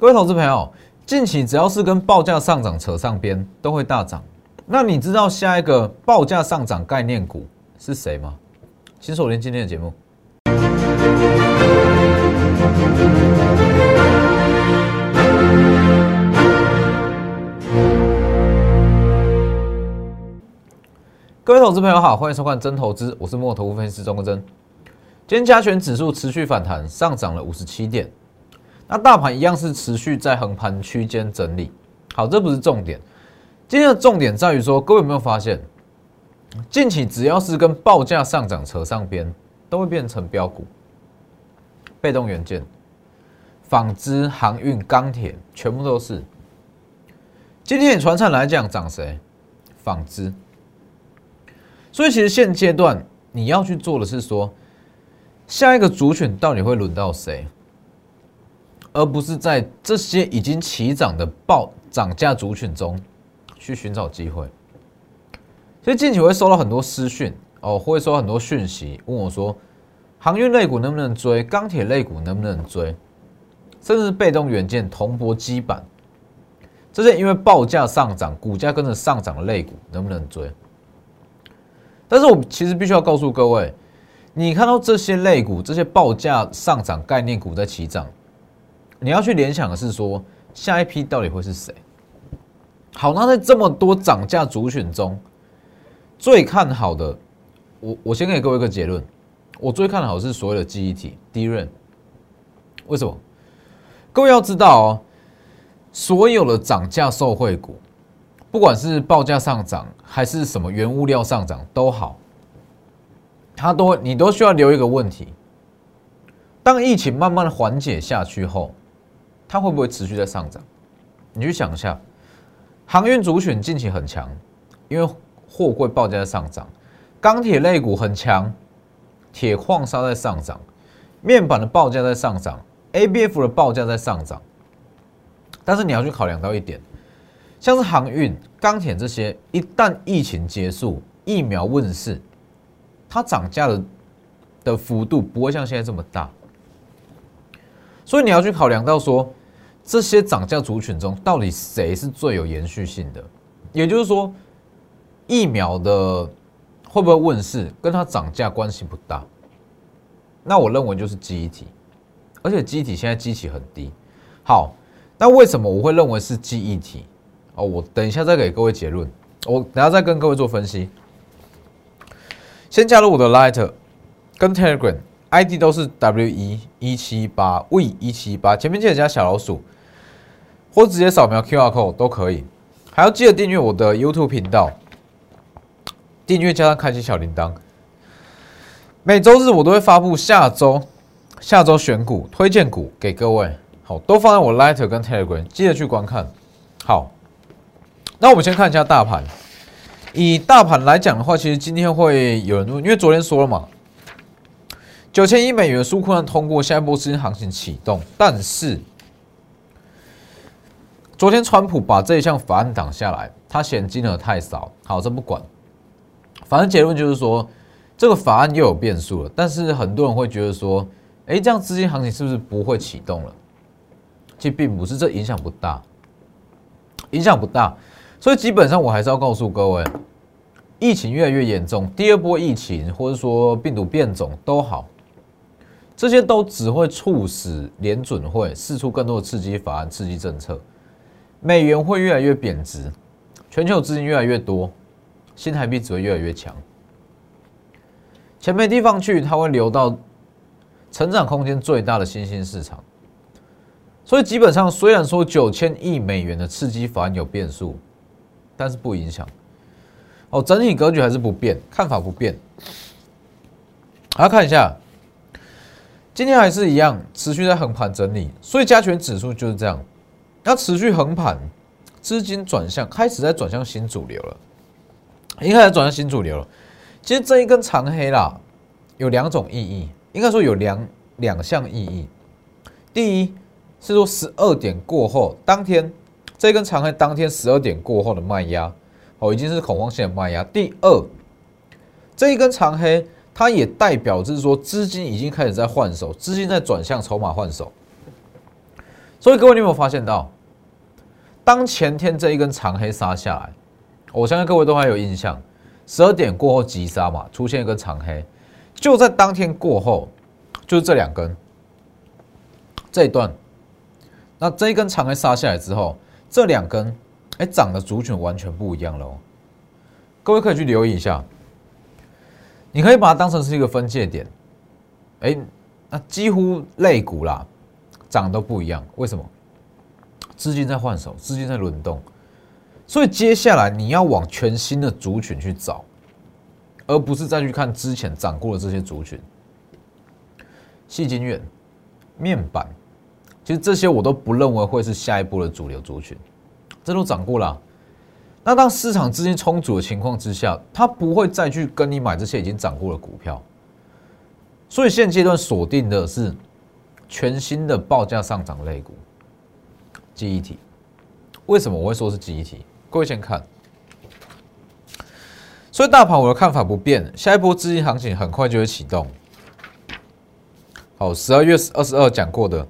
各位投资朋友，近期只要是跟报价上涨扯上边，都会大涨。那你知道下一个报价上涨概念股是谁吗？请锁定今天的节目。各位投资朋友好，欢迎收看真投资，我是墨头分析师钟国珍。今天加权指数持续反弹，上涨了五十七点。那大盘一样是持续在横盘区间整理。好，这不是重点。今天的重点在于说，各位有没有发现，近期只要是跟报价上涨扯上边，都会变成标股。被动元件、纺织、航运、钢铁，全部都是。今天以船产来讲，涨谁？纺织。所以其实现阶段你要去做的是说，下一个主选到底会轮到谁，而不是在这些已经起涨的暴涨价族群中去寻找机会。所以近期我会收到很多私讯哦，会收到很多讯息，问我说，航运类股能不能追，钢铁类股能不能追，甚至被动元件、铜箔基板，这些因为报价上涨，股价跟着上涨的类股能不能追？但是我其实必须要告诉各位，你看到这些类股、这些报价上涨概念股在起涨，你要去联想的是说，下一批到底会是谁？好，那在这么多涨价主选中，最看好的，我我先给各位一个结论，我最看好的是所有的记忆体低润。为什么？各位要知道哦，所有的涨价受惠股。不管是报价上涨还是什么原物料上涨都好，它都你都需要留一个问题：当疫情慢慢缓解下去后，它会不会持续在上涨？你去想一下，航运主选近期很强，因为货柜报价在上涨；钢铁类股很强，铁矿砂在上涨，面板的报价在上涨，ABF 的报价在上涨。但是你要去考量到一点。像是航运、钢铁这些，一旦疫情结束、疫苗问世，它涨价的的幅度不会像现在这么大。所以你要去考量到说，这些涨价族群中，到底谁是最有延续性的？也就是说，疫苗的会不会问世，跟它涨价关系不大。那我认为就是记忆体，而且记忆体现在机器很低。好，那为什么我会认为是记忆体？哦，我等一下再给各位结论，我等下再跟各位做分析。先加入我的 Light 跟 Telegram ID 都是 W 一一七八 V 一七八，前面记得加小老鼠，或直接扫描 QR code 都可以。还要记得订阅我的 YouTube 频道，订阅加上开启小铃铛。每周日我都会发布下周下周选股推荐股给各位，好，都放在我 Light 跟 Telegram，记得去观看。好。那我们先看一下大盘。以大盘来讲的话，其实今天会有人问，因为昨天说了嘛，九千亿美元纾困通过，下一波资金行情启动。但是昨天川普把这一项法案挡下来，他嫌金额太少。好，这不管，反正结论就是说，这个法案又有变数了。但是很多人会觉得说，哎，这样资金行情是不是不会启动了？其实并不是，这影响不大，影响不大。所以基本上我还是要告诉各位，疫情越来越严重，第二波疫情或者说病毒变种都好，这些都只会促使联准会释出更多的刺激法案、刺激政策，美元会越来越贬值，全球资金越来越多，新台币只会越来越强，钱没地方去，它会流到成长空间最大的新兴市场。所以基本上，虽然说九千亿美元的刺激法案有变数。但是不影响哦，整体格局还是不变，看法不变。来看一下，今天还是一样，持续在横盘整理，所以加权指数就是这样，要持续横盘，资金转向，开始在转向新主流了，应该在转向新主流了。其实这一根长黑啦，有两种意义，应该说有两两项意义。第一是说十二点过后当天。这根长黑当天十二点过后的卖压，哦，已经是恐慌性的卖压。第二，这一根长黑，它也代表就是说资金已经开始在换手，资金在转向筹码换手。所以各位，你有没有发现到，当前天这一根长黑杀下来，我相信各位都还有印象，十二点过后急杀嘛，出现一根长黑，就在当天过后，就是这两根这一段，那这一根长黑杀下来之后，这两根哎涨的族群完全不一样了哦。各位可以去留意一下，你可以把它当成是一个分界点，哎，那几乎肋骨啦，涨都不一样。为什么？资金在换手，资金在轮动，所以接下来你要往全新的族群去找，而不是再去看之前涨过的这些族群。细晶圆、面板，其实这些我都不认为会是下一波的主流族群，这都涨过了。那当市场资金充足的情况之下，他不会再去跟你买这些已经涨过的股票，所以现阶段锁定的是全新的报价上涨类股，记忆体。为什么我会说是记忆体？各位先看，所以大盘我的看法不变，下一波资金行情很快就会启动。好，十二月二十二讲过的。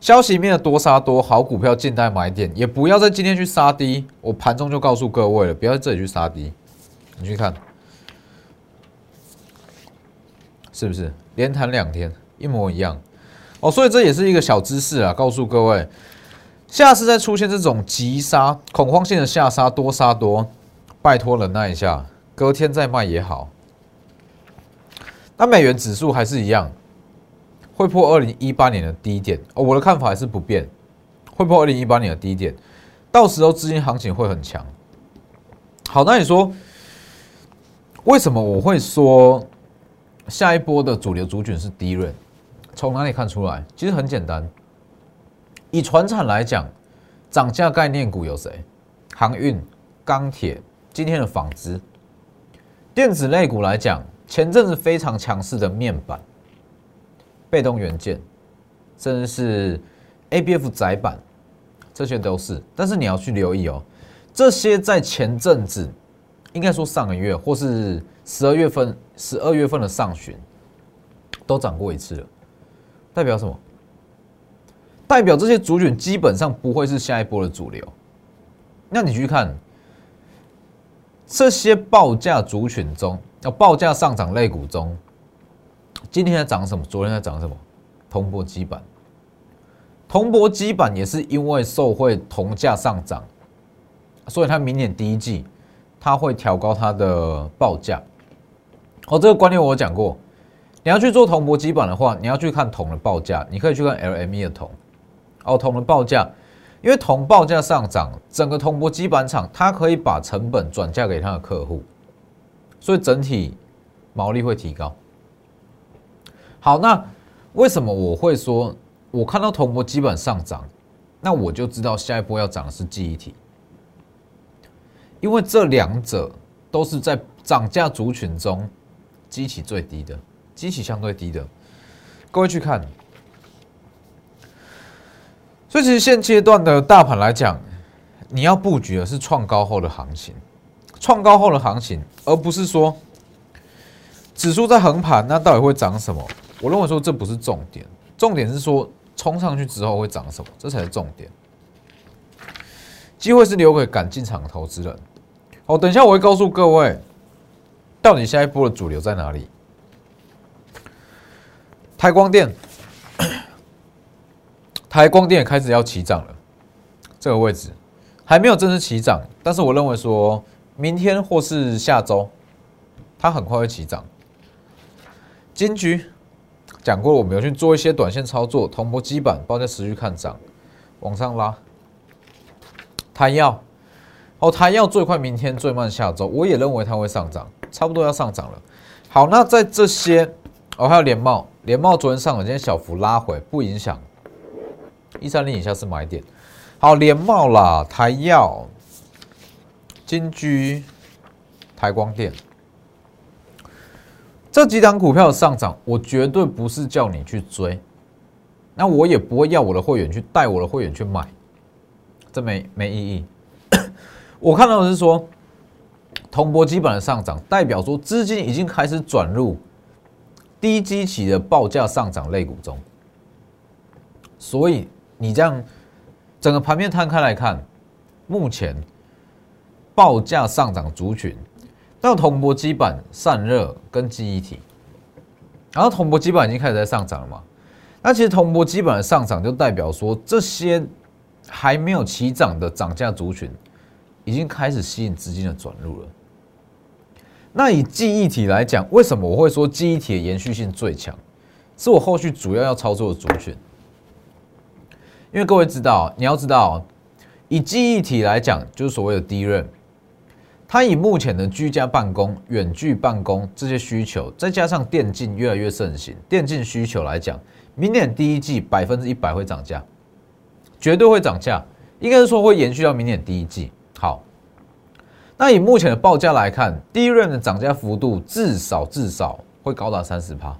消息面的多杀多，好股票静待买点，也不要在今天去杀低。我盘中就告诉各位了，不要在这里去杀低。你去看，是不是连谈两天一模一样？哦，所以这也是一个小知识啊，告诉各位，下次再出现这种急杀、恐慌性的下杀、多杀多，拜托忍耐一下，隔天再卖也好。那美元指数还是一样。会破二零一八年的低点哦，我的看法还是不变，会破二零一八年的低点，到时候资金行情会很强。好，那你说为什么我会说下一波的主流主卷是低润？从哪里看出来？其实很简单，以船产来讲，涨价概念股有谁？航运、钢铁，今天的纺织、电子类股来讲，前阵子非常强势的面板。被动元件，甚至是 A B F 窄板，这些都是。但是你要去留意哦，这些在前阵子，应该说上个月或是十二月份、十二月份的上旬，都涨过一次了。代表什么？代表这些主卷基本上不会是下一波的主流。那你去看这些报价族群中，要报价上涨类股中。今天在涨什么？昨天在涨什么？铜箔基板，铜箔基板也是因为受惠铜价上涨，所以它明年第一季它会调高它的报价。哦，这个观念我讲过，你要去做铜箔基板的话，你要去看铜的报价，你可以去看 LME 的铜。哦，铜的报价，因为铜报价上涨，整个铜箔基板厂它可以把成本转嫁给它的客户，所以整体毛利会提高。好，那为什么我会说，我看到铜箔基本上涨，那我就知道下一波要涨的是记忆体，因为这两者都是在涨价族群中基期最低的，基期相对低的。各位去看，所以其实现阶段的大盘来讲，你要布局的是创高后的行情，创高后的行情，而不是说指数在横盘，那到底会涨什么？我认为说这不是重点，重点是说冲上去之后会涨什么，这才是重点。机会是留给敢进场的投资人。好，等一下我会告诉各位，到底下一波的主流在哪里。台光电，台光电也开始要起涨了，这个位置还没有正式起涨，但是我认为说明天或是下周，它很快会起涨。金局。讲过，我们有去做一些短线操作，铜箔基板包在持续看涨，往上拉。台药，哦，台药最快明天，最慢下周，我也认为它会上涨，差不多要上涨了。好，那在这些，哦，还有联茂，联茂昨天上了，今天小幅拉回，不影响。一三零以下是买点。好，联茂啦，台药，金居，台光电。这几档股票的上涨，我绝对不是叫你去追，那我也不会要我的会员去带我的会员去买，这没没意义。我看到的是说，铜箔基本的上涨，代表说资金已经开始转入低基期的报价上涨类股中，所以你这样整个盘面摊开来看，目前报价上涨族群，那铜箔基板、散热跟记忆体，然后铜箔基板已经开始在上涨了嘛？那其实铜箔基板的上涨就代表说，这些还没有起涨的涨价族群，已经开始吸引资金的转入了。那以记忆体来讲，为什么我会说记忆体的延续性最强？是我后续主要要操作的族群。因为各位知道，你要知道，以记忆体来讲，就是所谓的低润，它以目前的居家办公、远距办公这些需求，再加上电竞越来越盛行，电竞需求来讲。明年第一季百分之一百会涨价，绝对会涨价，应该是说会延续到明年第一季。好，那以目前的报价来看，第一轮的涨价幅度至少至少会高达三十趴，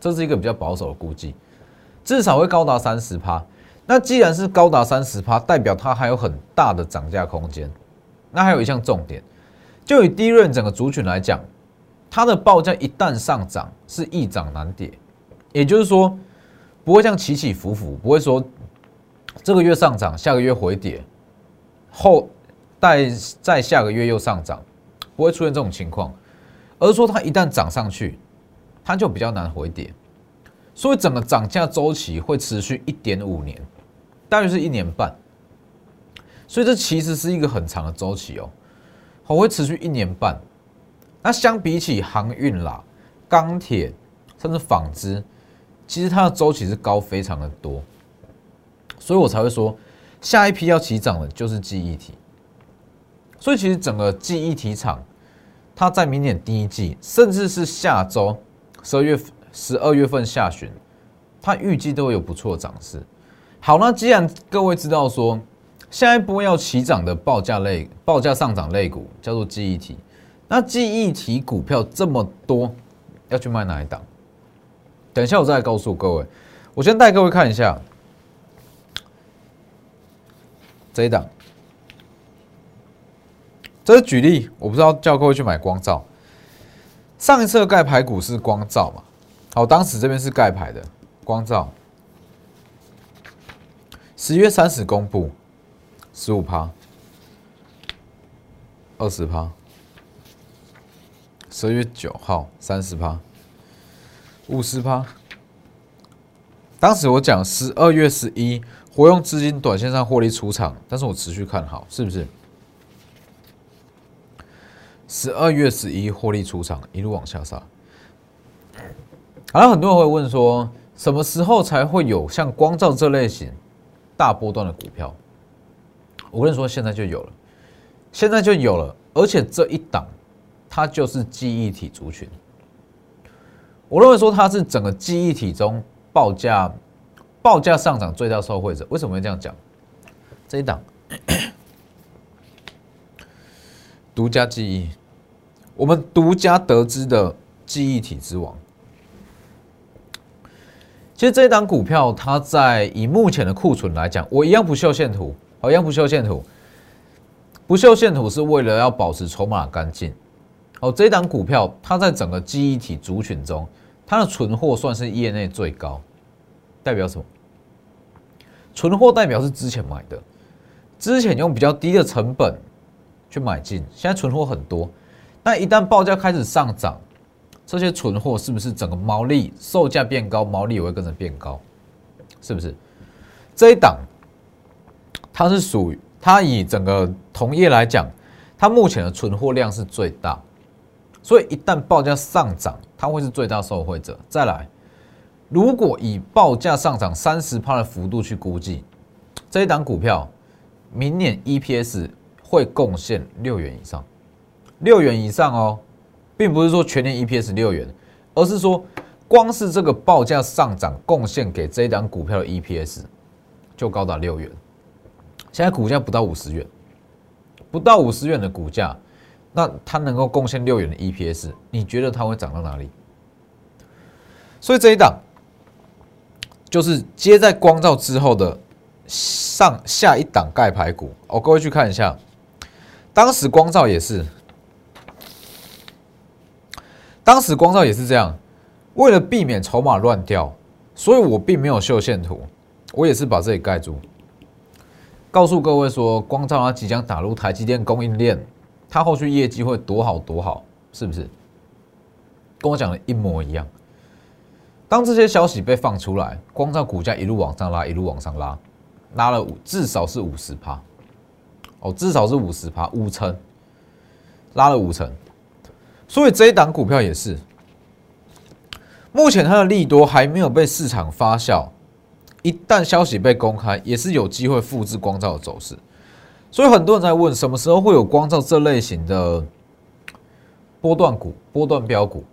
这是一个比较保守的估计，至少会高达三十趴。那既然是高达三十趴，代表它还有很大的涨价空间。那还有一项重点，就以第一轮整个族群来讲，它的报价一旦上涨，是易涨难跌，也就是说。不会像起起伏伏，不会说这个月上涨，下个月回跌，后再再下个月又上涨，不会出现这种情况，而是说它一旦涨上去，它就比较难回跌，所以整个涨价周期会持续一点五年，大约是一年半，所以这其实是一个很长的周期哦，我会持续一年半。那相比起航运啦、钢铁，甚至纺织。其实它的周期是高非常的多，所以我才会说下一批要起涨的就是记忆体。所以其实整个记忆体厂，它在明年第一季，甚至是下周十二月十二月份下旬，它预计都会有不错的涨势。好，那既然各位知道说下一波要起涨的报价类、报价上涨类股叫做记忆体，那记忆体股票这么多，要去卖哪一档？等一下，我再来告诉各位。我先带各位看一下这一档，这是举例，我不知道叫各位去买光照。上一次的盖牌股是光照嘛？好，当时这边是盖牌的光照，十月三十公布，十五趴，二十趴，十二月九号三十趴。五十趴，当时我讲十二月十一活用资金短线上获利出场，但是我持续看好，是不是？十二月十一获利出场，一路往下杀。好像很多人会问说，什么时候才会有像光照这类型大波段的股票？我跟你说，现在就有了，现在就有了，而且这一档它就是记忆体族群。我认为说它是整个记忆体中报价报价上涨最大受惠者。为什么会这样讲？这一档 独家记忆，我们独家得知的记忆体之王。其实这一档股票，它在以目前的库存来讲，我一样不秀线图，好，一样不秀线图。不秀线图是为了要保持筹码干净。哦，这一档股票它在整个记忆体族群中，它的存货算是业内最高，代表什么？存货代表是之前买的，之前用比较低的成本去买进，现在存货很多，那一旦报价开始上涨，这些存货是不是整个毛利售价变高，毛利也会跟着变高？是不是？这一档它是属于它以整个同业来讲，它目前的存货量是最大。所以一旦报价上涨，它会是最大受惠者。再来，如果以报价上涨三十趴的幅度去估计，这一档股票明年 EPS 会贡献六元以上，六元以上哦，并不是说全年 EPS 六元，而是说光是这个报价上涨贡献给这一档股票的 EPS 就高达六元。现在股价不到五十元，不到五十元的股价。那它能够贡献六元的 EPS，你觉得它会涨到哪里？所以这一档就是接在光照之后的上下一档盖牌股哦，各位去看一下，当时光照也是，当时光照也是这样，为了避免筹码乱掉，所以我并没有秀线图，我也是把这里盖住。告诉各位说，光照它即将打入台积电供应链，它后续业绩会多好多好，是不是？跟我讲的一模一样。当这些消息被放出来，光照股价一路往上拉，一路往上拉，拉了至少是五十趴，哦，至少是五十趴，五成，拉了五成。所以这一档股票也是，目前它的利多还没有被市场发酵，一旦消息被公开，也是有机会复制光照的走势。所以很多人在问，什么时候会有光照这类型的波段股、波段标股？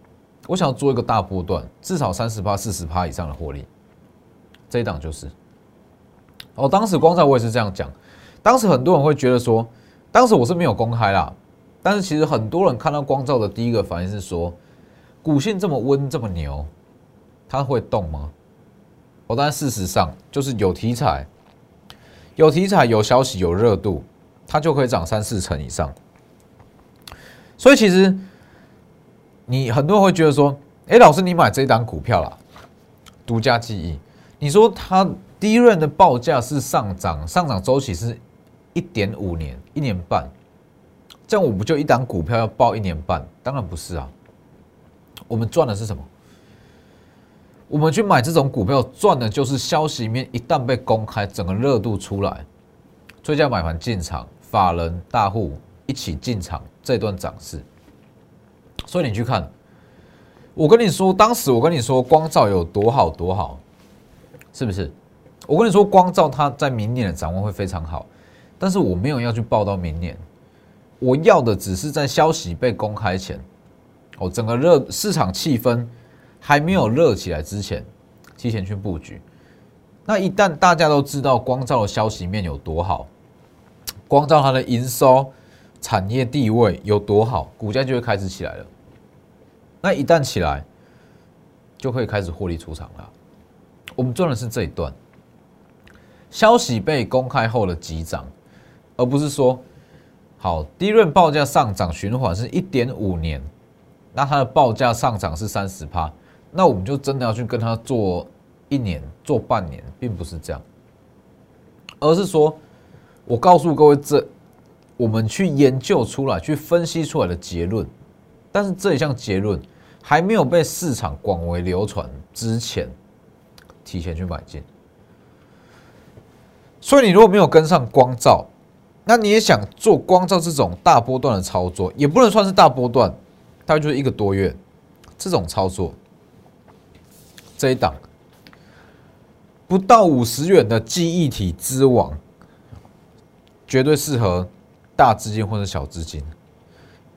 我想做一个大波段，至少三十趴、四十趴以上的获利，这一档就是。哦，当时光照我也是这样讲，当时很多人会觉得说，当时我是没有公开啦，但是其实很多人看到光照的第一个反应是说，股性这么温这么牛，它会动吗？哦，但事实上就是有题材，有题材有消息有热度，它就可以涨三四成以上。所以其实。你很多人会觉得说，哎，老师，你买这档股票啦，独家记忆。你说它第一轮的报价是上涨，上涨周期是一点五年，一年半，这样我不就一档股票要报一年半？当然不是啊，我们赚的是什么？我们去买这种股票赚的就是消息面一旦被公开，整个热度出来，追加买盘进场，法人大户一起进场，这段涨势。所以你去看，我跟你说，当时我跟你说光照有多好多好，是不是？我跟你说光照它在明年的展望会非常好，但是我没有要去报到明年，我要的只是在消息被公开前，哦，整个热市场气氛还没有热起来之前，提前去布局。那一旦大家都知道光照的消息面有多好，光照它的营收。产业地位有多好，股价就会开始起来了。那一旦起来，就可以开始获利出场了。我们赚的是这一段，消息被公开后的急涨，而不是说，好低润报价上涨循环是一点五年，那它的报价上涨是三十趴，那我们就真的要去跟它做一年、做半年，并不是这样，而是说，我告诉各位这。我们去研究出来、去分析出来的结论，但是这一项结论还没有被市场广为流传之前，提前去买进。所以你如果没有跟上光照，那你也想做光照这种大波段的操作，也不能算是大波段，大概就是一个多月这种操作，这一档不到五十元的记忆体之王，绝对适合。大资金或者小资金，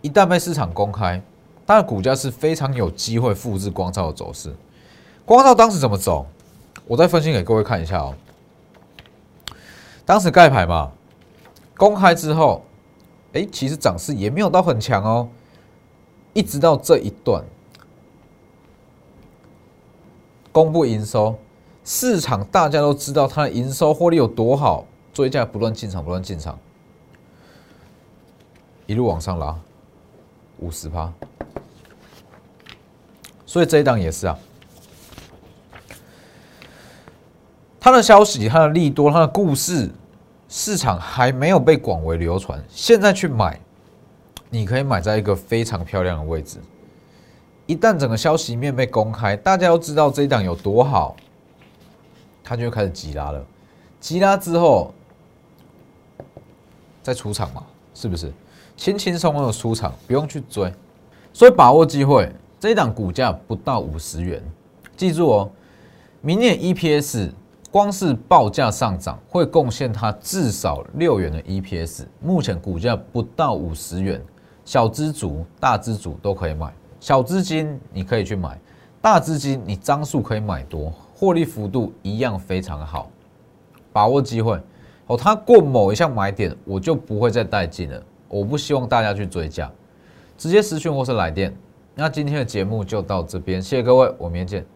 一旦被市场公开，它的股价是非常有机会复制光照的走势。光照当时怎么走？我再分析给各位看一下哦。当时盖牌嘛，公开之后，哎，其实涨势也没有到很强哦。一直到这一段公布营收，市场大家都知道它的营收获利有多好，追价不断进场，不断进场。一路往上拉，五十趴，所以这一档也是啊。它的消息、它的利多、它的故事，市场还没有被广为流传。现在去买，你可以买在一个非常漂亮的位置。一旦整个消息面被公开，大家都知道这一档有多好，它就开始急拉了。急拉之后，再出场嘛，是不是？轻轻松松的出场，不用去追，所以把握机会。这一档股价不到五十元，记住哦，明年 EPS 光是报价上涨会贡献它至少六元的 EPS。目前股价不到五十元，小资族、大资族都可以买。小资金你可以去买，大资金你张数可以买多，获利幅度一样非常好。把握机会哦，它过某一项买点，我就不会再带进了。我不希望大家去追价，直接私讯或是来电。那今天的节目就到这边，谢谢各位，我明天见。